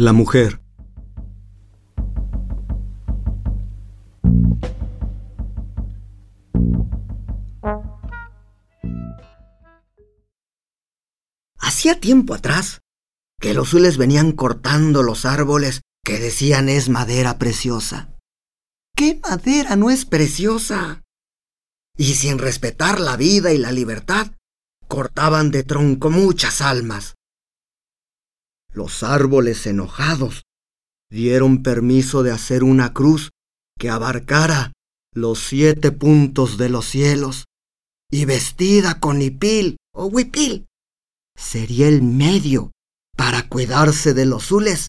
La mujer. Hacía tiempo atrás que los zules venían cortando los árboles que decían es madera preciosa. ¿Qué madera no es preciosa? Y sin respetar la vida y la libertad, cortaban de tronco muchas almas. Los árboles enojados dieron permiso de hacer una cruz que abarcara los siete puntos de los cielos y vestida con hipil o huipil sería el medio para cuidarse de los zules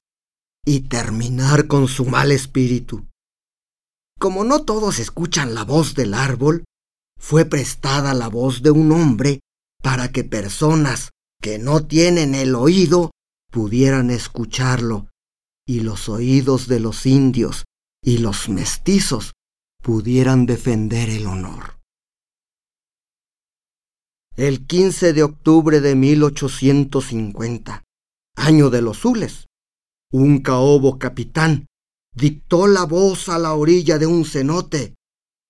y terminar con su mal espíritu. Como no todos escuchan la voz del árbol, fue prestada la voz de un hombre para que personas que no tienen el oído pudieran escucharlo y los oídos de los indios y los mestizos pudieran defender el honor. El 15 de octubre de 1850, año de los Zules, un caobo capitán dictó la voz a la orilla de un cenote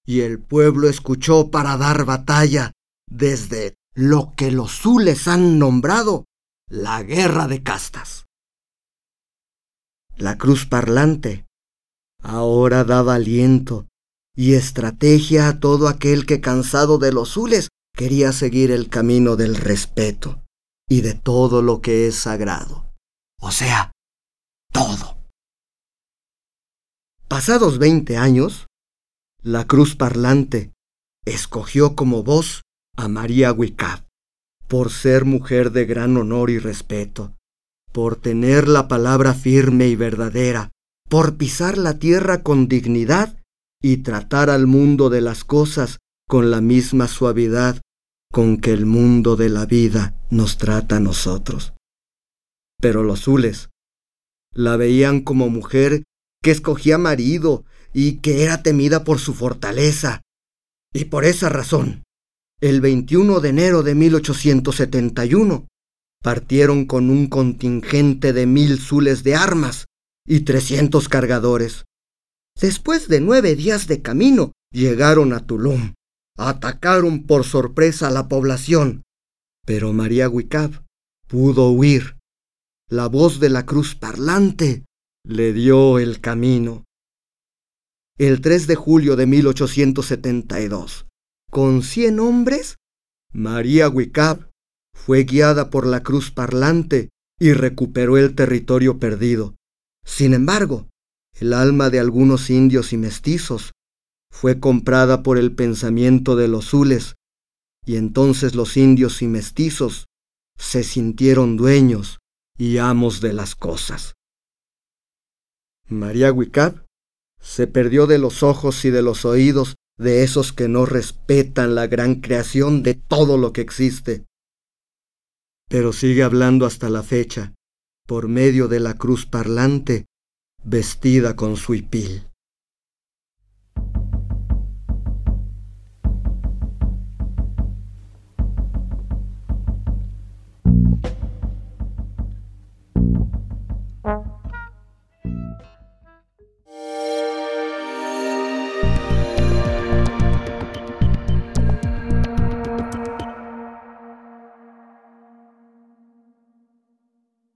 y el pueblo escuchó para dar batalla desde lo que los Zules han nombrado la guerra de castas. La cruz parlante ahora daba aliento y estrategia a todo aquel que cansado de los zules quería seguir el camino del respeto y de todo lo que es sagrado. O sea, todo. Pasados veinte años, la cruz parlante escogió como voz a María Wicab por ser mujer de gran honor y respeto, por tener la palabra firme y verdadera, por pisar la tierra con dignidad y tratar al mundo de las cosas con la misma suavidad con que el mundo de la vida nos trata a nosotros. Pero los zules la veían como mujer que escogía marido y que era temida por su fortaleza. Y por esa razón el 21 de enero de 1871, partieron con un contingente de mil zules de armas y trescientos cargadores. Después de nueve días de camino, llegaron a Tulum. Atacaron por sorpresa a la población, pero María Wicab pudo huir. La voz de la cruz parlante le dio el camino. El 3 de julio de 1872, con cien hombres, María Wicab fue guiada por la cruz parlante y recuperó el territorio perdido. Sin embargo, el alma de algunos indios y mestizos fue comprada por el pensamiento de los zules, y entonces los indios y mestizos se sintieron dueños y amos de las cosas. María Wicab se perdió de los ojos y de los oídos de esos que no respetan la gran creación de todo lo que existe. Pero sigue hablando hasta la fecha, por medio de la cruz parlante, vestida con su hipil.